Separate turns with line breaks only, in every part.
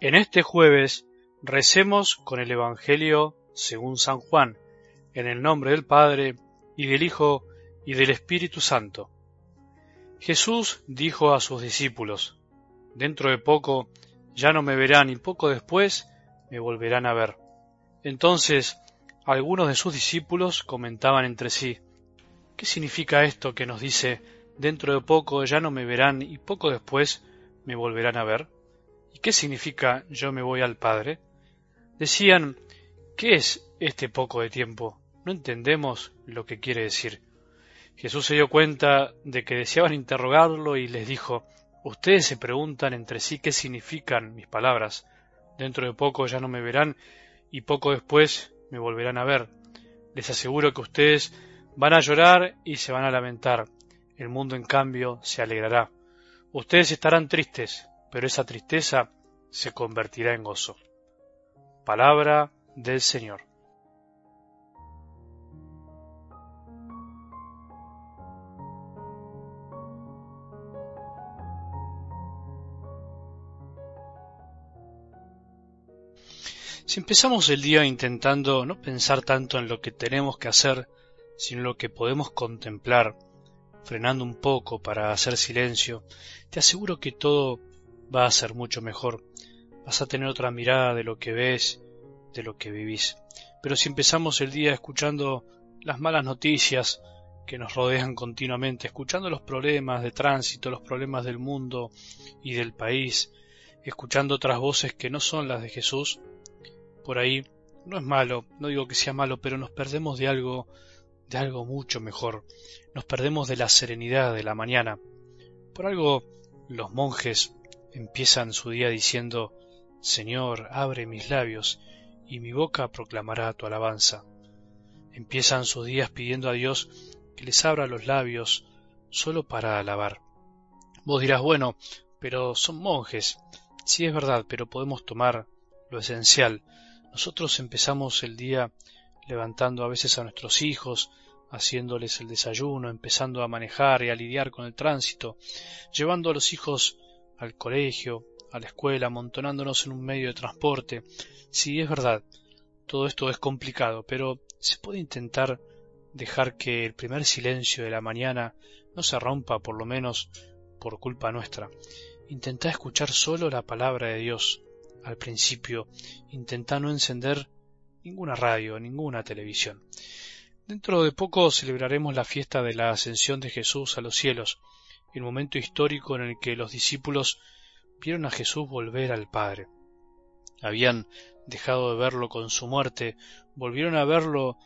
En este jueves recemos con el Evangelio según San Juan, en el nombre del Padre, y del Hijo, y del Espíritu Santo. Jesús dijo a sus discípulos, Dentro de poco ya no me verán y poco después me volverán a ver. Entonces algunos de sus discípulos comentaban entre sí, ¿qué significa esto que nos dice, dentro de poco ya no me verán y poco después me volverán a ver? ¿Y qué significa yo me voy al Padre? Decían, ¿qué es este poco de tiempo? No entendemos lo que quiere decir. Jesús se dio cuenta de que deseaban interrogarlo y les dijo, Ustedes se preguntan entre sí qué significan mis palabras. Dentro de poco ya no me verán y poco después me volverán a ver. Les aseguro que ustedes van a llorar y se van a lamentar. El mundo, en cambio, se alegrará. Ustedes estarán tristes, pero esa tristeza se convertirá en gozo. Palabra del Señor. Si empezamos el día intentando no pensar tanto en lo que tenemos que hacer, sino en lo que podemos contemplar, frenando un poco para hacer silencio, te aseguro que todo va a ser mucho mejor. Vas a tener otra mirada de lo que ves, de lo que vivís. Pero si empezamos el día escuchando las malas noticias que nos rodean continuamente, escuchando los problemas de tránsito, los problemas del mundo y del país, escuchando otras voces que no son las de Jesús, por ahí no es malo, no digo que sea malo, pero nos perdemos de algo, de algo mucho mejor. Nos perdemos de la serenidad de la mañana. Por algo los monjes empiezan su día diciendo Señor, abre mis labios, y mi boca proclamará tu alabanza. Empiezan sus días pidiendo a Dios que les abra los labios solo para alabar. Vos dirás, bueno, pero son monjes. Sí es verdad, pero podemos tomar lo esencial. Nosotros empezamos el día levantando a veces a nuestros hijos, haciéndoles el desayuno, empezando a manejar y a lidiar con el tránsito, llevando a los hijos al colegio, a la escuela, amontonándonos en un medio de transporte. Sí, es verdad, todo esto es complicado, pero se puede intentar dejar que el primer silencio de la mañana no se rompa, por lo menos por culpa nuestra. Intentá escuchar solo la palabra de Dios al principio. Intentá no encender ninguna radio, ninguna televisión. Dentro de poco celebraremos la fiesta de la ascensión de Jesús a los cielos, el momento histórico en el que los discípulos vieron a Jesús volver al Padre. Habían dejado de verlo con su muerte, volvieron a verlo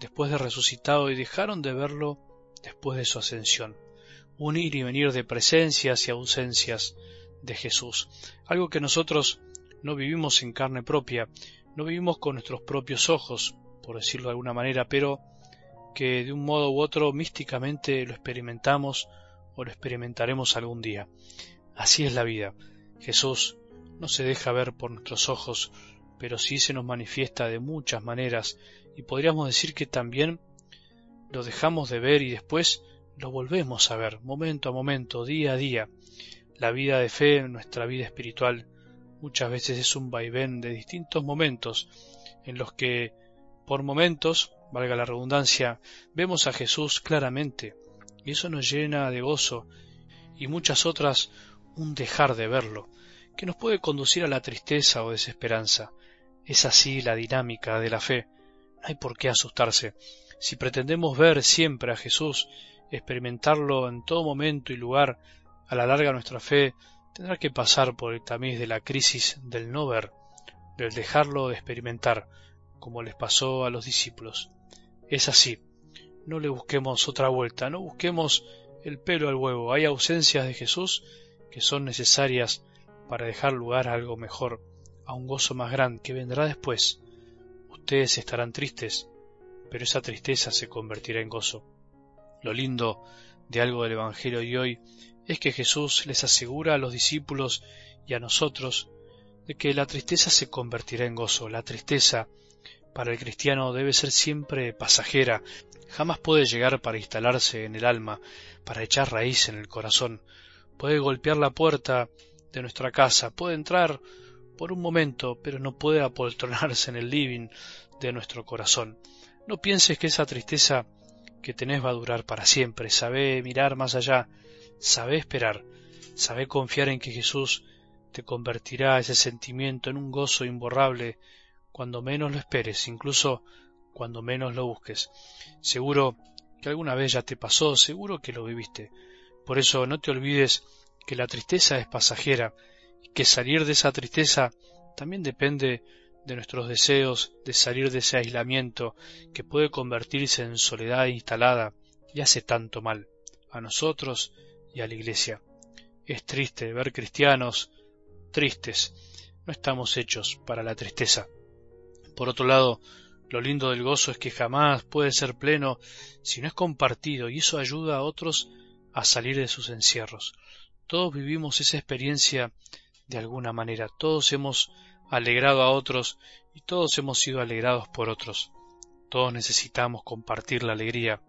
después de resucitado y dejaron de verlo después de su ascensión. Un ir y venir de presencias y ausencias de Jesús, algo que nosotros no vivimos en carne propia, no vivimos con nuestros propios ojos, por decirlo de alguna manera, pero que de un modo u otro místicamente lo experimentamos o lo experimentaremos algún día. Así es la vida. Jesús no se deja ver por nuestros ojos, pero sí se nos manifiesta de muchas maneras y podríamos decir que también lo dejamos de ver y después lo volvemos a ver, momento a momento, día a día. La vida de fe, nuestra vida espiritual, muchas veces es un vaivén de distintos momentos en los que, por momentos, valga la redundancia, vemos a Jesús claramente, y eso nos llena de gozo, y muchas otras un dejar de verlo, que nos puede conducir a la tristeza o desesperanza. Es así la dinámica de la fe. No hay por qué asustarse. Si pretendemos ver siempre a Jesús, experimentarlo en todo momento y lugar, a la larga nuestra fe tendrá que pasar por el tamiz de la crisis del no ver, del dejarlo de experimentar, como les pasó a los discípulos. Es así. No le busquemos otra vuelta, no busquemos el pelo al huevo. Hay ausencias de Jesús que son necesarias para dejar lugar a algo mejor, a un gozo más grande que vendrá después. Ustedes estarán tristes, pero esa tristeza se convertirá en gozo. Lo lindo de algo del Evangelio de hoy es que Jesús les asegura a los discípulos y a nosotros de que la tristeza se convertirá en gozo. La tristeza para el cristiano debe ser siempre pasajera, jamás puede llegar para instalarse en el alma, para echar raíz en el corazón. Puede golpear la puerta de nuestra casa, puede entrar por un momento, pero no puede apoltronarse en el living de nuestro corazón. No pienses que esa tristeza que tenés va a durar para siempre. Sabe mirar más allá, sabe esperar, sabe confiar en que Jesús te convertirá ese sentimiento en un gozo imborrable cuando menos lo esperes, incluso cuando menos lo busques. Seguro que alguna vez ya te pasó, seguro que lo viviste. Por eso no te olvides que la tristeza es pasajera y que salir de esa tristeza también depende de nuestros deseos de salir de ese aislamiento que puede convertirse en soledad instalada y hace tanto mal a nosotros y a la Iglesia. Es triste ver cristianos tristes. No estamos hechos para la tristeza. Por otro lado, lo lindo del gozo es que jamás puede ser pleno si no es compartido y eso ayuda a otros a salir de sus encierros. Todos vivimos esa experiencia de alguna manera, todos hemos alegrado a otros y todos hemos sido alegrados por otros. Todos necesitamos compartir la alegría.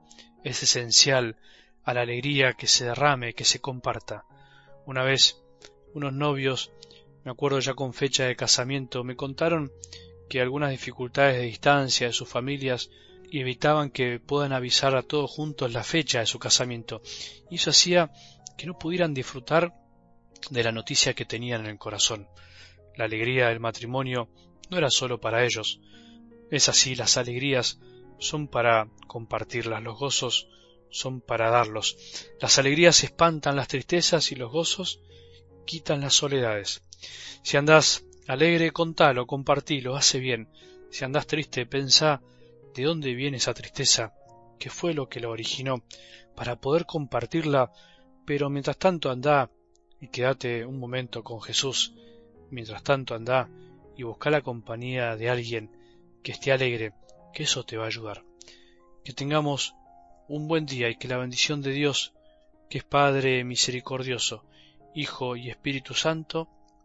Es esencial a la alegría que se derrame, que se comparta. Una vez unos novios, me acuerdo ya con fecha de casamiento, me contaron que algunas dificultades de distancia de sus familias evitaban que puedan avisar a todos juntos la fecha de su casamiento, y eso hacía que no pudieran disfrutar de la noticia que tenían en el corazón. La alegría del matrimonio no era sólo para ellos. Es así, las alegrías son para compartirlas, los gozos son para darlos. Las alegrías espantan las tristezas y los gozos quitan las soledades. Si andás alegre, contalo, compartilo, hace bien. Si andás triste, pensá de dónde viene esa tristeza, qué fue lo que la originó, para poder compartirla, pero mientras tanto andá y quédate un momento con Jesús, Mientras tanto anda y busca la compañía de alguien que esté alegre, que eso te va a ayudar. Que tengamos un buen día y que la bendición de Dios, que es Padre misericordioso, Hijo y Espíritu Santo,